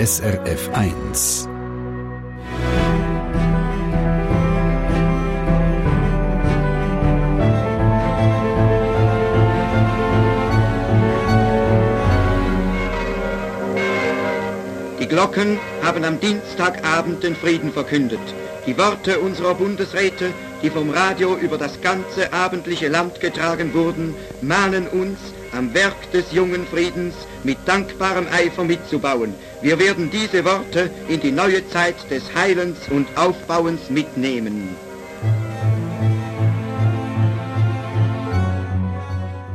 SRF 1. Die Glocken haben am Dienstagabend den Frieden verkündet. Die Worte unserer Bundesräte, die vom Radio über das ganze abendliche Land getragen wurden, mahnen uns, am Werk des jungen Friedens mit dankbarem Eifer mitzubauen. Wir werden diese Worte in die neue Zeit des Heilens und Aufbauens mitnehmen.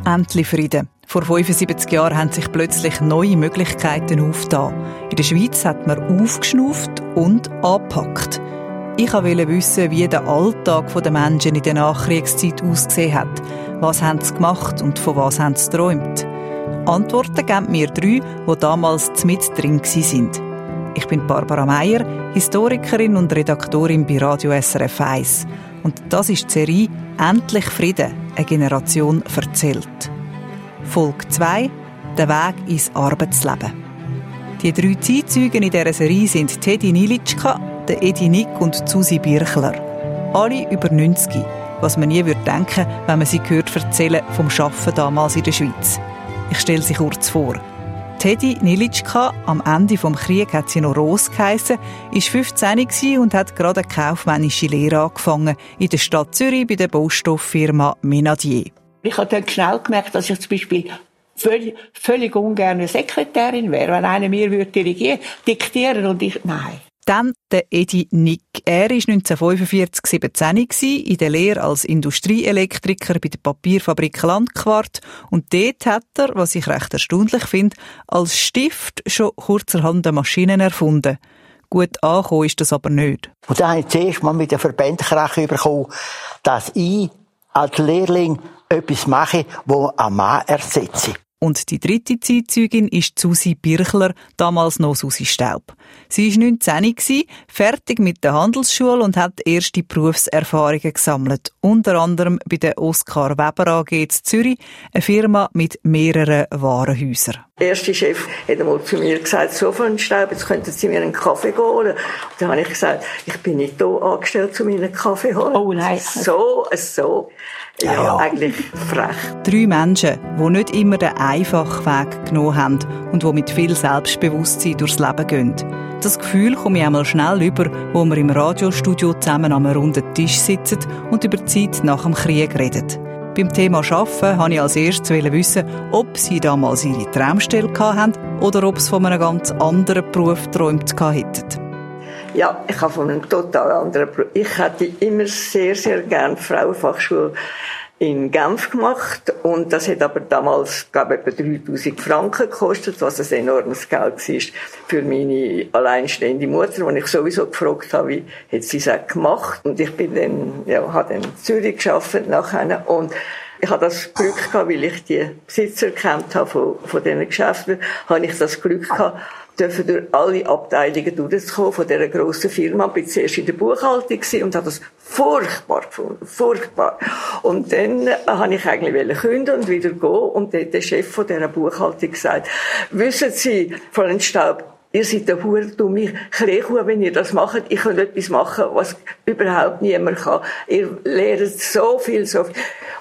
Endlich Frieden. Vor 75 Jahren haben sich plötzlich neue Möglichkeiten aufgetan. In der Schweiz hat man aufgeschnauft und angepackt. Ich wollte wissen, wie der Alltag der Menschen in der Nachkriegszeit ausgesehen hat. Was haben sie gemacht und von was haben sie geträumt? Antworten geben mir drei, die damals mit drin sind. Ich bin Barbara Meier, Historikerin und Redaktorin bei Radio SRF 1. Und das ist die Serie Endlich Frieden, eine Generation erzählt. Folge 2 Der Weg ins Arbeitsleben. Die drei Zeitzeugen in dieser Serie sind Teddy Nilitschka, der Edi Nick und Susi Birchler. Alle über 90, was man nie würde denken, wenn man sie hört erzählen vom Schaffen damals in der Schweiz. Ich stelle sie kurz vor. Teddy Nilitschka, am Ende vom Krieg hat sie noch Ros geheissen, ist 15 und hat gerade eine kaufmännische Lehre angefangen in der Stadt Zürich bei der Baustofffirma Menadier. Ich habe dann schnell gemerkt, dass ich zum Beispiel völlig, völlig ungern Sekretärin wäre, wenn einer mir würde dirigieren, diktieren und ich, nein. Dann der Edi Nick. Er war 1945 17 in der Lehre als Industrieelektriker bei der Papierfabrik Landquart und dort hat er, was ich recht erstaunlich finde, als Stift schon kurzerhand Maschinen erfunden. Gut angekommen ist das aber nicht. Und dann habe ich zuerst mal mit der Verbändekreche bekommen, dass ich als Lehrling etwas mache, das ein Mann ersetze. Und die dritte Zeitzeugin ist Susi Birchler, damals noch Susi Staub. Sie war 19, fertig mit der Handelsschule und hat erste Berufserfahrungen gesammelt. Unter anderem bei der Oskar Weber AG in Zürich, eine Firma mit mehreren Warenhäusern. Der erste Chef hat einmal zu mir gesagt, so von Staub, jetzt könnten Sie mir einen Kaffee holen. Und dann habe ich gesagt, ich bin nicht hier angestellt, um Ihnen einen Kaffee zu holen. Oh nein. So, so. Ja, ja, eigentlich frech. Drei Menschen, die nicht immer den einfachen Weg genommen haben und die mit viel Selbstbewusstsein durchs Leben gehen. Das Gefühl komme ich einmal schnell über, wo wir im Radiostudio zusammen am runden Tisch sitzen und über die Zeit nach dem Krieg reden. Beim Thema Arbeiten wollte ich als erstes wissen, ob sie damals ihre Traumstelle hatten oder ob sie von einem ganz anderen Beruf geträumt hätten. Ja, ich habe von einem total anderen Beruf. Ich hätte immer sehr, sehr gern Frauenfachschule in Genf gemacht und das hat aber damals, glaube ich, etwa 3000 Franken gekostet, was ein enormes Geld war für meine alleinstehende Mutter, und ich sowieso gefragt habe, wie hat sie es gemacht und ich bin dann, ja, habe dann in Zürich gearbeitet nachher und ich habe das Glück gehabt, weil ich die Besitzer kennt habe von, von diesen Geschäften, habe ich das Glück gehabt, durch alle Abteilungen durchzukommen von dieser grossen Firma. Ich bin zuerst in der Buchhaltung und habe das furchtbar gefunden. Furchtbar. Und dann äh, habe ich eigentlich künden und wieder gehen. Und hat der Chef von dieser Buchhaltung gesagt, wissen Sie, Frau Staub, ihr seid der Hure dumme Kleinkuh, wenn ihr das macht. Ich kann etwas machen, was überhaupt niemand kann. Ihr lernt so viel, so viel.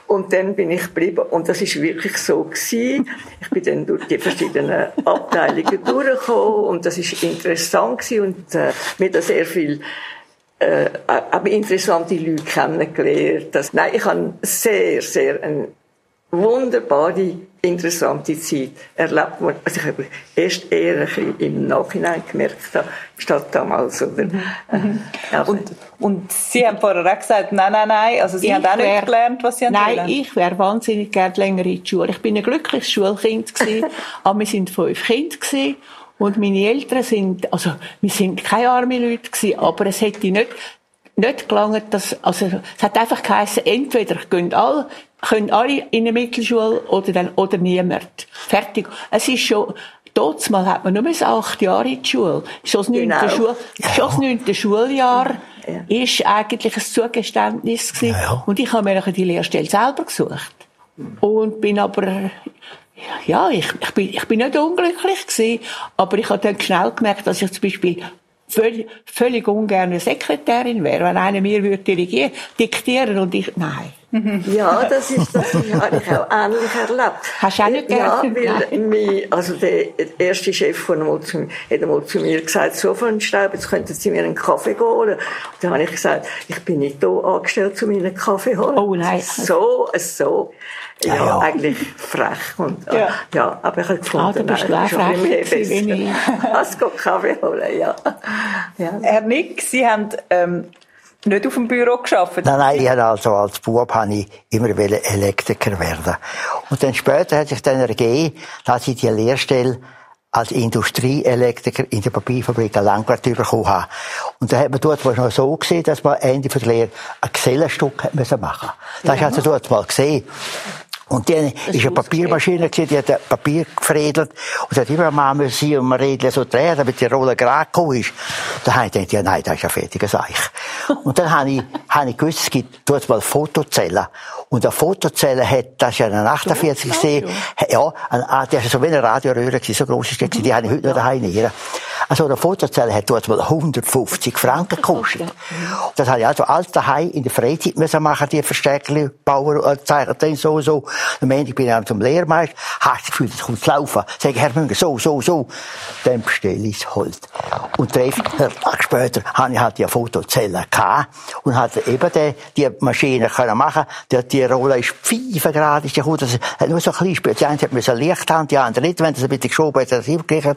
Und dann bin ich geblieben. Und das ist wirklich so gewesen. Ich bin dann durch die verschiedenen Abteilungen durchgekommen. Und das ist interessant gewesen. Und, äh, mir da sehr viel, äh, aber interessante Leute kennengelernt. Das, nein, ich habe sehr, sehr eine wunderbare interessante Zeit erlebt, wo also ich habe erst eher ein bisschen im Nachhinein gemerkt statt damals. Oder, mhm. äh, also. und, und Sie haben vorher auch gesagt, nein, nein, nein, also Sie ich haben auch nicht wär, gelernt, was Sie haben Nein, wollen. ich wäre wahnsinnig gerne länger in die Schule. Ich bin ein glückliches Schulkind gewesen, aber wir sind fünf Kinder gewesen. Und meine Eltern sind, also, wir sind keine arme Leute gewesen, aber es hätte nicht, nicht gelangt, dass, also, es hat einfach geheißen, entweder gehen alle, können alle in eine Mittelschule oder dann, oder niemand. Fertig. Es ist schon, Dort mal hat man nur bis acht Jahre in die Schule. Schon das neunte, genau. Schul schon das neunte Schuljahr ja. ist eigentlich ein Zugeständnis gewesen. Ja, ja. Und ich habe mir die Lehrstelle selber gesucht. Und bin aber Ja, ich, ich, bin, ich bin nicht unglücklich gewesen, aber ich habe dann schnell gemerkt, dass ich zum Beispiel völlig, völlig ungern Sekretärin wäre, wenn einer mir würde dirigieren, diktieren und ich, nein. Ja, das ist, das habe ich auch ähnlich erlebt. Hast du auch nicht Ja, weil mein, also der erste Chef von einmal zu, hat einmal zu mir gesagt, so von Staub, jetzt könnten Sie mir einen Kaffee holen. Und dann habe ich gesagt, ich bin nicht da angestellt, um Ihnen einen Kaffee holen. Oh, nein. So, so, ja, Ja, ja. eigentlich frech. Und, Ja. ja. aber ich habe gefunden, Ah, du bist nein, ich bin frech gewesen, wie besser. Lass Kaffee holen, ja. ja. Herr Nick, Sie haben ähm, nicht auf dem Büro geschafft. Nein, nein, ich habe also als Bub habe ich immer Elektriker werden. Und dann später hat sich dann ergeben, dass ich die Lehrstelle als Industrieelektriker in der Papierfabrik Langwart bekommen habe. Und da hat man dort mal noch so gesehen, dass man Ende der Lehre ein Gesellenstück machen. Das ja. hat man dort mal gesehen. Und dann ist eine Papiermaschine gewesen, die hat das Papier gefriedelt und hat immer mal müssen um ein Rädchen so drehen, damit die Rolle gerade gekommen ist. Da habe ich gedacht, ja nein, das ist ja fertiger Seich. Und dann habe ich, habe ich gewusst, es gibt dort mal Fotozellen. Und eine Fotozelle hat, das ist ja eine 48 gesehen, ja, ein, ah, das ist so wie eine Radioröhre gewesen, so groß ist die, gewesen, die habe ich heute noch daheim. Also eine Fotozelle hat dort mal 150 Franken gekostet. Das habe ich also alles daheim in der Freizeit müssen machen, die Verstärkerli bauen, äh, zeichnen, dann so, so. Am Ende bin ich dann zum Lehrmeister, hast das Gefühl, das kommt zu laufen. Sag ich, Herr Münger, so, so, so. Dann bestelle ich das Holz. Und drei, vier Tage später habe ich halt die Fotozelle gehabt und hatte eben die, die Maschine können machen. Die, die Rolle ist 5 Grad, ist die gut, das hat nur so ein kleines Spiel. Die eine hat Licht haben, die andere nicht. Wenn das ein bisschen geschoben hat, hat das.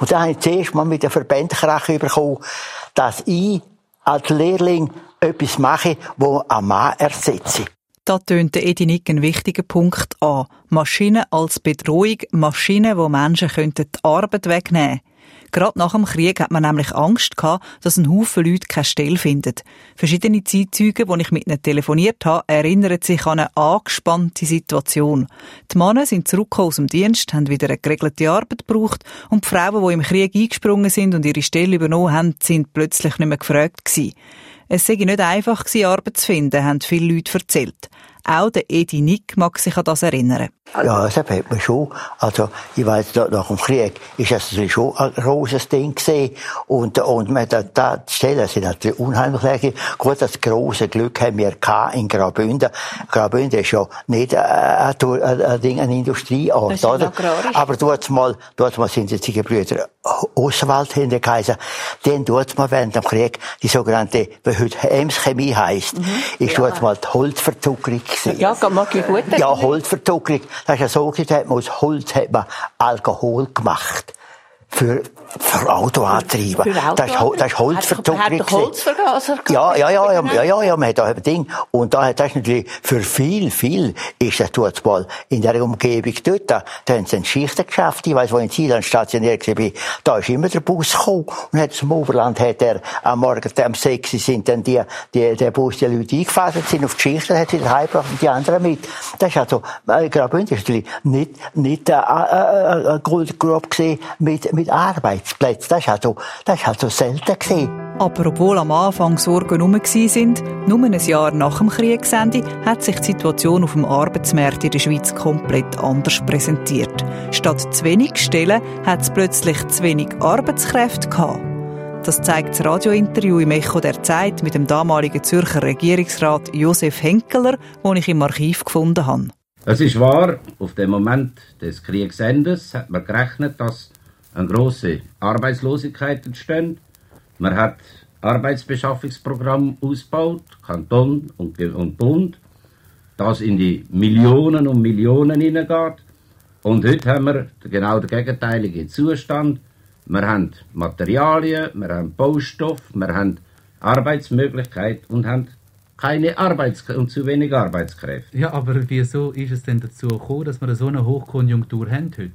Und dann habe ich zuerst mal mit der Verbändkrache bekommen, dass ich als Lehrling etwas mache, wo ein Mann ersetze. Da tönt Edi Nick einen wichtigen Punkt an. Maschinen als Bedrohung, Maschinen, die Menschen könnten die Arbeit wegnehmen Gerade nach dem Krieg hat man nämlich Angst gehabt, dass ein Haufen Leute keine Stelle finden. Verschiedene Zeitzeugen, die ich mit ihnen telefoniert habe, erinnern sich an eine angespannte Situation. Die Männer sind zurückgekommen aus dem Dienst, haben wieder eine geregelte Arbeit gebraucht und die Frauen, die im Krieg eingesprungen sind und ihre Stelle übernommen haben, sind plötzlich nicht mehr gefragt gewesen. Es sei nicht einfach gewesen, Arbeit zu finden, haben viele Leute erzählt. Auch der Edi Nick mag sich an das erinnern. Ja, das hat man schon. Also, ich weiss, da- nach dem Krieg ist das natürlich schon ein großes Ding gewesen. Und, und man, da, da, die Stellen sind natürlich unheimlich leer gewesen. Gut, das große Glück haben wir gehabt in Graubünden. Graubünden ist ja nicht, äh, ein, ein, ein, ein Ding, eine Industrieort, Das ist oder? Aber dort mal, dort mal sind jetzt die Brüder Oswald hingeheißen. Dann dort mal während dem Krieg die sogenannte, wie heute Ems Chemie heisst, ist dort mal die Holzverzuckerung gewesen. Ja, mag ich gut. Ja, Holzverzuckerung. Das ist ja so, gewesen, da hat man aus Holz hat man Alkohol gemacht. Für, für Autoantriebe. Für Das ist, Hol- das ist Holzverzuckerung. Holzvergaser? Ja, ja, ja, ja, ja, ja, ja, man hat da ein Ding. Und da hat das natürlich für viel, viel ist das dort mal in der Umgebung dort. Da, da haben sie ein Schichtengeschäft. Ich weiss, wo ich in Thailand stationiert war, da ist immer der Bus gekommen. Und hat zum Oberland hat er am Morgen um sechs sind dann die, die, der Bus, die Leute eingefahren sind auf die Schichten, hat sie daheim gebracht und die anderen mit. Das ist also, äh, Graubünden ist natürlich nicht, nicht, äh, äh, äh, eine Goldgrube gesehen mit, mit Arbeitsplätzen. Das ist also, das also selten gesehen. Aber obwohl am Anfang Sorgen herum sind, nur ein Jahr nach dem Kriegsende, hat sich die Situation auf dem Arbeitsmarkt in der Schweiz komplett anders präsentiert. Statt zu wenig Stellen hat es plötzlich zu wenig Arbeitskräfte gehabt. Das zeigt das Radiointerview im Echo der Zeit mit dem damaligen Zürcher Regierungsrat Josef Henkeler, das ich im Archiv gefunden habe. Es ist wahr, auf den Moment des Kriegsendes hat man gerechnet, dass eine große Arbeitslosigkeit entsteht. Man hat Arbeitsbeschaffungsprogramm ausgebaut, Kanton und, und Bund, das in die Millionen und Millionen hineingeht. Und heute haben wir genau den gegenteiligen Zustand. Wir haben Materialien, wir haben Baustoff, wir haben Arbeitsmöglichkeit und haben keine Arbeits und zu wenig Arbeitskräfte. Ja, aber wieso ist es denn dazu gekommen, dass wir so eine Hochkonjunktur haben heute?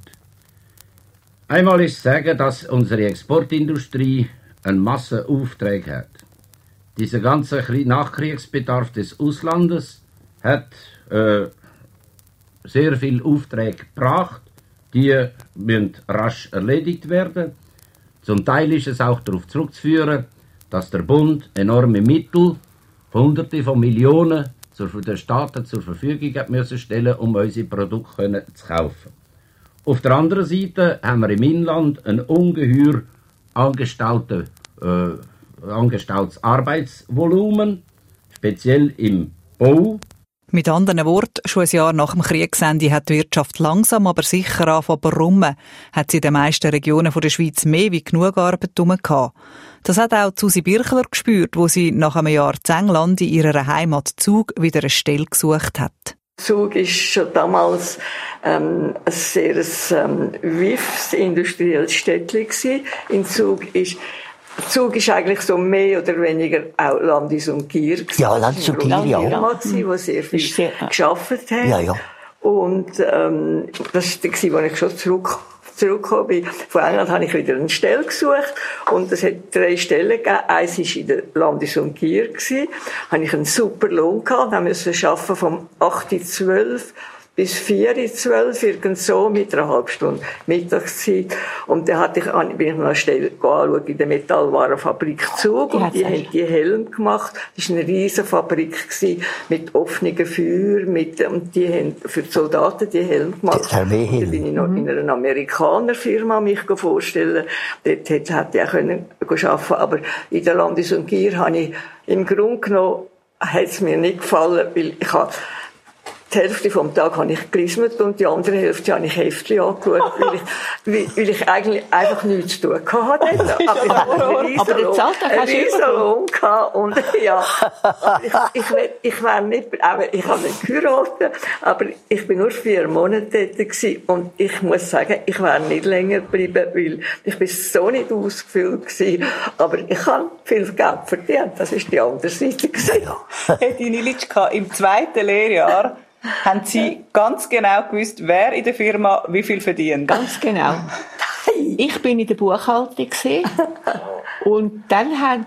Einmal ist sagen, dass unsere Exportindustrie einen Massenaufträge hat. Dieser ganze Krie- Nachkriegsbedarf des Auslandes hat äh, sehr viel Aufträge gebracht. Die müssen rasch erledigt werden. Zum Teil ist es auch darauf zurückzuführen, dass der Bund enorme Mittel, Hunderte von Millionen, den Staaten zur Verfügung hat müssen stellen, um unsere Produkte zu kaufen. Auf der anderen Seite haben wir im Inland ein ungeheuer angestautes, äh, angestautes Arbeitsvolumen, speziell im Bau. Mit anderen Worten, schon ein Jahr nach dem Kriegsende hat die Wirtschaft langsam aber sicher angefangen zu brummen, hat sie in den meisten Regionen der Schweiz mehr wie genug Arbeit gehabt. Das hat auch Susi Birchler gespürt, wo sie nach einem Jahr in England in ihrer Heimat Zug wieder eine Stelle gesucht hat. Zug ist schon damals ähm, ein sehr ähm, WIFs industrielles Städtchen In Zug ist Zug ist eigentlich so mehr oder weniger auch Landis und Gier. Ja, Landis und Gier, ja. Firma, die sehr viel sehr, geschafft hat. Ja, ja. Und ähm, das war die, wo ich schon zurück zurückgekommen bin. Von England habe ich wieder eine Stelle gesucht und es hat drei Stellen gegeben. Eins war in der Landis und Gier. Da habe ich einen super Lohn gehabt. Da musste ich arbeiten vom 8.12 bis 4 12, irgend so, mit einer halben Stunde Mittagszeit. Und dann hatte ich, bin ich noch Stelle anschauen in der Metallwarenfabrik Zug. Und die haben die Helm gemacht. Das war eine riesige Fabrik gewesen, mit offenen Feuer, mit, und die haben für die Soldaten die Helm gemacht. Dann bin ich noch in einer Amerikanerfirma mich vorstellen. Dort hätte ich auch können arbeiten aber in der Landes- und Gier habe ich im Grunde genommen, hat es mir nicht gefallen, weil ich habe die Hälfte vom Tag habe ich gelismet und die andere Hälfte habe ich Heftchen angeschaut, weil ich, weil, ich eigentlich einfach nichts zu tun hatte. Aber ich habe einen riesen Lohn gehabt. Und ja, ich, ich, ich wäre nicht, aber ich habe nicht geheiratet, aber ich bin nur vier Monate dort gewesen und ich muss sagen, ich wäre nicht länger geblieben, weil ich bin so nicht ausgefüllt gewesen, aber ich habe viel Geld verdient, das ist die andere Seite gewesen. Hätte Nilitschka im zweiten Lehrjahr haben Sie ganz genau gewusst, wer in der Firma wie viel verdient? Ganz genau. Ich bin in der Buchhaltung und dann hat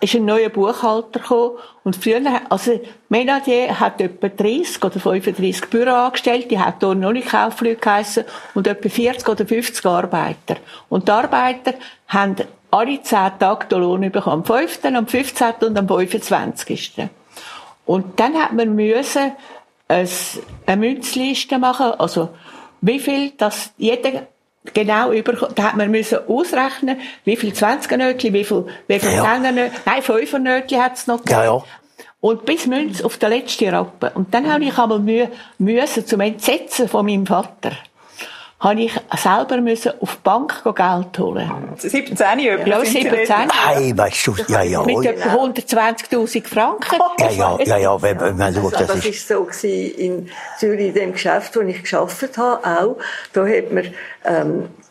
ist ein neuer Buchhalter gekommen und früher, also Menadier hat etwa 30 oder 35 Büroangestellte, die hat hier noch nicht Kaufleute geheissen und etwa 40 oder 50 Arbeiter. Und die Arbeiter haben alle 10 Tage den Lohn bekommen. Am 5., am 15. und am 25. Und dann hat man müssen eine Münzliste machen, also wie viel das jeder genau über, da hat man müssen ausrechnen, wie viel 20er Nötchen, wie viel, wie viel ja. 10er Nötchen, nein, 5er Nötchen hat es noch gegeben. Ja, ja. Und bis Münz auf der letzten Rappe. Und dann habe ich aber müssen zum Entsetzen von meinem Vater habe ich selber müssen auf die Bank Geld holen. 17 Jahre? Ja, 17 Hey, weißt du, ja, ja. Mit etwa 120.000 Franken. Ja, ja, ja, ja, wenn, man schaut, das, das ist... so gewesen in Zürich, in dem Geschäft, wo ich gearbeitet habe, auch. Da hat man, ähm, äh,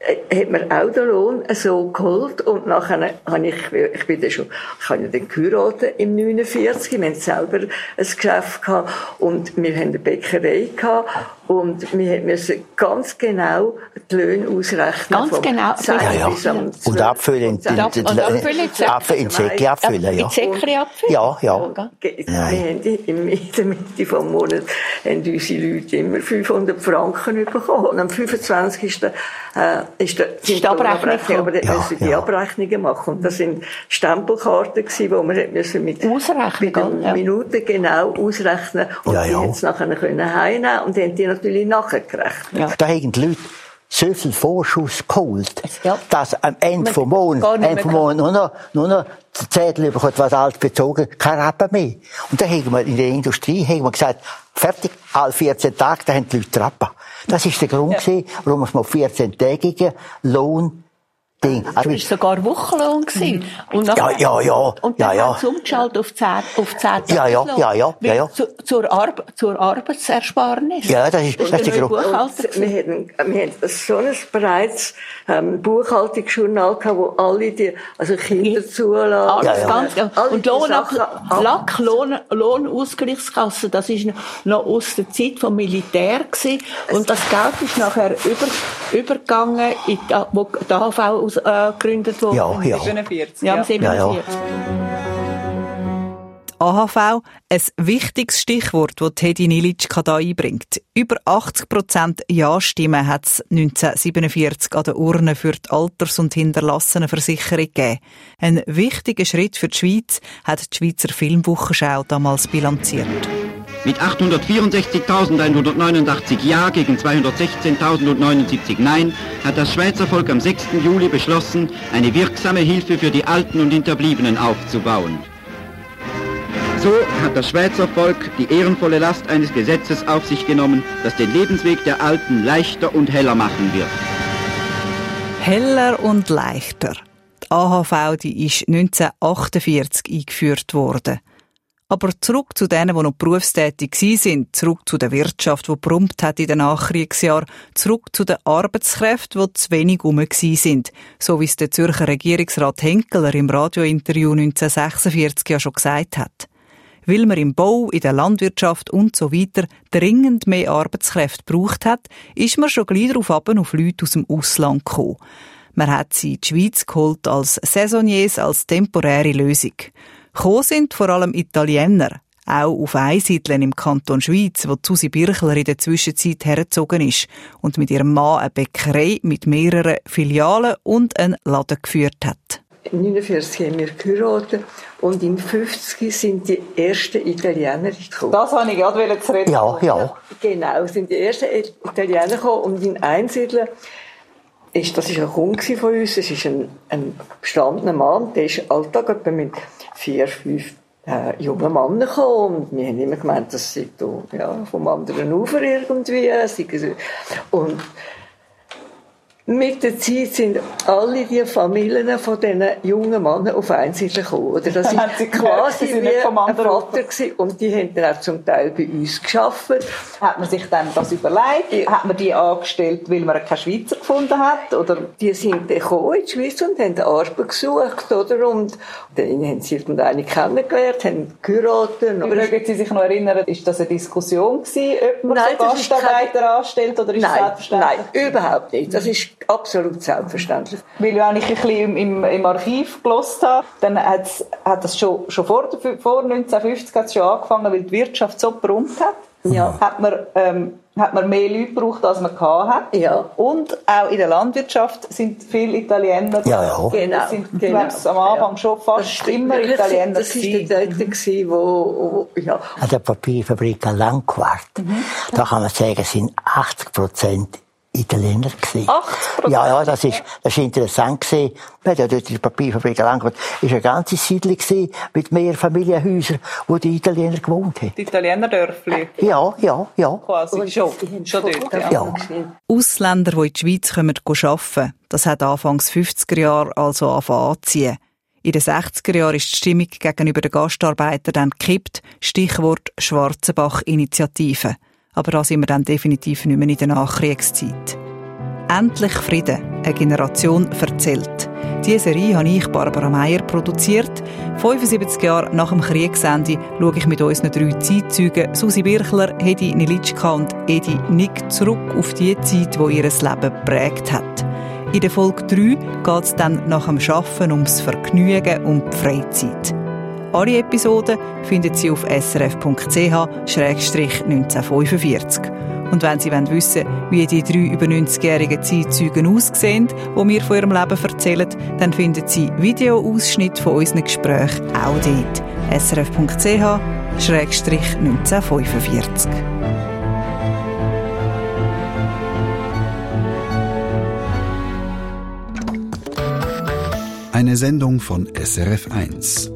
hat mir auch den Lohn so geholt und nachher habe ich, ich bin dann schon, ich habe ja dann geheiratet im 49, wir haben selber ein Geschäft gehabt und wir haben eine Bäckerei gehabt und wir müssen ganz genau die Löhne ausrechnen. Ganz genau. Ja, ja. Und abfüllen. Und, ab, und abfüllen. Abfüllen, in Säckchen abfüllen, ja. In Säckchen abfüllen? Ja, ja. Wir haben in der Mitte des Monats haben unsere Leute immer 500 Franken bekommen. Und am 25. Äh, ist der, sind die Abrechnung aber ja, müssen die ja. Abrechnungen machen. Und das sind Stempelkarten gewesen, wo man müssen mit, ausrechnen, mit den ja. Minuten genau ausrechnen und ja, ja. die jetzt nachher können heimnehmen und die haben die natürlich nachgerechnet. Ja. Da haben die Leute so viel Vorschuss geholt, ja. dass am Ende vom Monat, Ende vom Monat nur noch, nur noch der Zettel bekommt, was alles bezogen, kein Rappen mehr. Und da haben wir in der Industrie haben wir gesagt, fertig, alle 14 Tage, da haben die Leute Rappen. Das ist der Grund ja. gewesen, warum wir mal 14-tägigen Lohn Ding. Also, das war sogar Wochenlohn. Mhm. Und ja, ja, ja. Und dann ja, ja. umgeschaltet auf 10, auf 10 ja, ja, ja, ja, ja, ja. Zu, zur, Arbe zur Arbeitsersparnis. Ja, das ist, das ist der Grund. Wir hatten, wir hatten so ein breites ähm, Buchhaltungsjournal gehabt, wo alle die, also Kinderzulagen. Alles ja, ja. ganz, ja. Und Lohn, Lack, Lohn, Lohnausgleichskasse, das ist noch aus der Zeit vom Militär gewesen. Und das Geld ist nachher über, übergegangen, in die, wo die AHV aus, äh, gegründet worden. Ja, ja. 47. Ja, 47. Ja, ja. AHV, ein wichtiges Stichwort, das Teddy Nilitschka da einbringt. Über 80 Prozent Ja-Stimmen hat es 1947 an der Urne für die Alters- und Hinterlassenenversicherung gegeben. Ein wichtiger Schritt für die Schweiz hat die Schweizer Filmwochenschau damals bilanziert. Mit 864.189 Ja gegen 216.079 Nein hat das Schweizer Volk am 6. Juli beschlossen, eine wirksame Hilfe für die Alten und Hinterbliebenen aufzubauen. So hat das Schweizer Volk die ehrenvolle Last eines Gesetzes auf sich genommen, das den Lebensweg der Alten leichter und heller machen wird. Heller und leichter. Die AHV die ist 1948 eingeführt worden. Aber zurück zu denen, die noch berufstätig sind, zurück zu der Wirtschaft, die brummt hat in den Nachkriegsjahren, zurück zu den Arbeitskräften, die zu wenig rum sind, so wie es der Zürcher Regierungsrat Henkeler im Radiointerview 1946 ja schon gesagt hat. Weil man im Bau, in der Landwirtschaft und so weiter dringend mehr Arbeitskräfte braucht hat, ist man schon gleich darauf ab auf Leute aus dem Ausland gekommen. Man hat sie in die Schweiz geholt als Saisonniers, als temporäre Lösung. Gekommen sind vor allem Italiener, auch auf Einsiedeln im Kanton Schweiz, wo Susi Birchler in der Zwischenzeit hergezogen ist und mit ihrem Mann eine Bäckerei mit mehreren Filialen und einen Laden geführt hat. 1949 haben wir geheiratet und im 50 sind die ersten Italiener gekommen. Das wollte ich gerade zu reden. Ja, ja. Genau, sind die ersten Italiener gekommen und in Einsiedeln ist, das ist ein Kunde von uns, es ist ein, ein gestandener Mann, der ist Alltag etwa mit vier, fünf äh, jungen Männern gekommen und wir haben immer gemeint, das sei da, ja, vom anderen Ufer irgendwie. Und mit der Zeit sind alle die Familien von diesen jungen Männern auf Einsiedler gekommen. Oder das ist quasi wie ein Vater gewesen. Und die haben dann auch zum Teil bei uns geschafft. Hat man sich dann das überlegt? Ja. Hat man die angestellt, weil man keine Schweizer gefunden hat? Oder? Die sind dann gekommen in die Schweiz und haben Arbeit gesucht, oder? Und dann haben sie irgendeine kennengelernt, haben geheiratet. Mögen Sie sich noch erinnern, ist das eine Diskussion gewesen, ob man Nein, so Gastarbeiter kein... anstellt, oder ist Nein? Nein, überhaupt nicht. Das ist absolut selbstverständlich. Weil wenn ich ein bisschen im, im Archiv gelost habe, dann hat das schon, schon vor, vor 1950 hat's schon angefangen, weil die Wirtschaft so brummt hat. Ja. Hat man, ähm, hat man mehr Leute gebraucht, als man hat. Ja. Und auch in der Landwirtschaft sind viele Italiener. Ja, ja. Genau. Sind, genau. am Anfang ja. schon fast immer Italiener. Das war der dort, wo, wo, ja. An der Papierfabrik Langquart, mhm. da kann man sagen, sind 80 Prozent Italiener gewesen. 80 Ja, ja, das ist, das ist interessant gewesen. Wir hatten ja dort in der Papierfabrik Langfurt, ist eine ganze Siedlung gewesen, mit mehr Familienhäusern, wo die Italiener gewohnt haben. Die Italiener Dörfli? Ja, ja, ja. Quasi schon, schon dort, ja. ja. Ausländer, die in die Schweiz kommen, arbeiten, das hat anfangs 50er Jahre also angefangen anziehen. In den 60er Jahren ist die Stimmung gegenüber den Gastarbeitern dann gekippt. Stichwort Schwarzenbach-Initiative aber da sind wir dann definitiv nicht mehr in der Nachkriegszeit. Endlich Frieden, eine Generation erzählt. Diese Serie habe ich, Barbara Meyer, produziert. 75 Jahre nach dem Kriegsende schaue ich mit unseren drei Zeitzeugen Susi Birchler, Hedi Nilitschka und Edi Nick zurück auf die Zeit, die ihr Leben geprägt hat. In der Folge 3 geht es dann nach dem Arbeiten ums Vergnügen und die Freizeit. Alle Episoden finden Sie auf srf.ch-1945. Und wenn Sie wissen wollen, wie die drei über 90-jährigen Zeitzeugen aussehen, die mir von ihrem Leben erzählen, dann finden Sie Videoausschnitte von unseren Gesprächen auch dort. srf.ch-1945. Eine Sendung von SRF1.